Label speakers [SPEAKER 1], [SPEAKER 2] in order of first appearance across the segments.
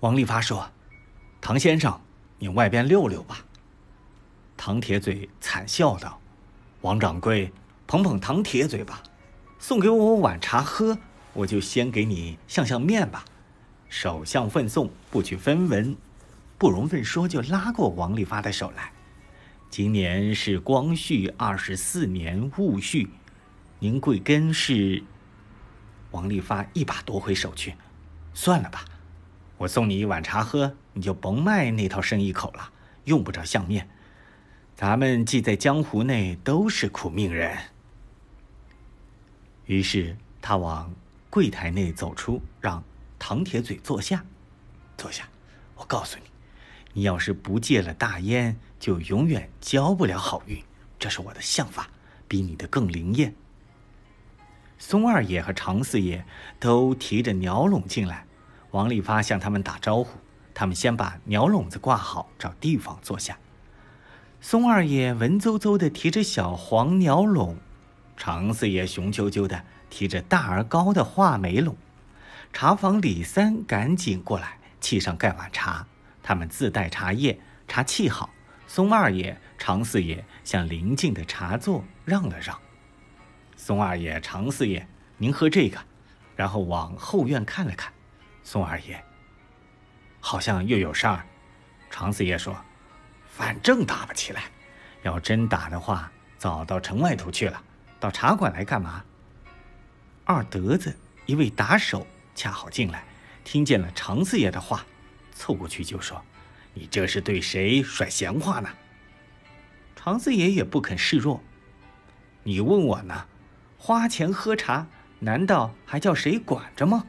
[SPEAKER 1] 王利发说：“唐先生，你外边溜溜吧。”唐铁嘴惨笑道：“王掌柜，捧捧唐铁嘴吧，送给我碗茶喝，我就先给你相相面吧。首相奉送，不取分文。”不容分说，就拉过王利发的手来。今年是光绪二十四年戊戌，您贵庚是？王利发一把夺回手去，算了吧，我送你一碗茶喝，你就甭卖那套生意口了，用不着相面。咱们既在江湖内都是苦命人。于是他往柜台内走出，让唐铁嘴坐下，坐下。我告诉你，你要是不戒了大烟，就永远交不了好运。这是我的相法，比你的更灵验。松二爷和常四爷都提着鸟笼进来，王利发向他们打招呼，他们先把鸟笼子挂好，找地方坐下。松二爷文绉绉的提着小黄鸟笼，常四爷雄赳赳的提着大而高的画眉笼。茶房李三赶紧过来，沏上盖碗茶。他们自带茶叶，茶沏好。松二爷、常四爷向邻近的茶座让了让。松二爷、常四爷，您喝这个，然后往后院看了看。宋二爷，好像又有事儿。常四爷说。反正打不起来，要真打的话，早到城外头去了。到茶馆来干嘛？二德子一位打手恰好进来，听见了常四爷的话，凑过去就说：“你这是对谁甩闲话呢？”常四爷也不肯示弱。你问我呢？花钱喝茶，难道还叫谁管着吗？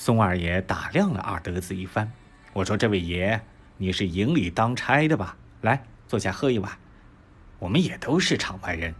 [SPEAKER 1] 松二爷打量了二德子一番，我说：“这位爷。”你是营里当差的吧？来，坐下喝一碗。我们也都是场外人，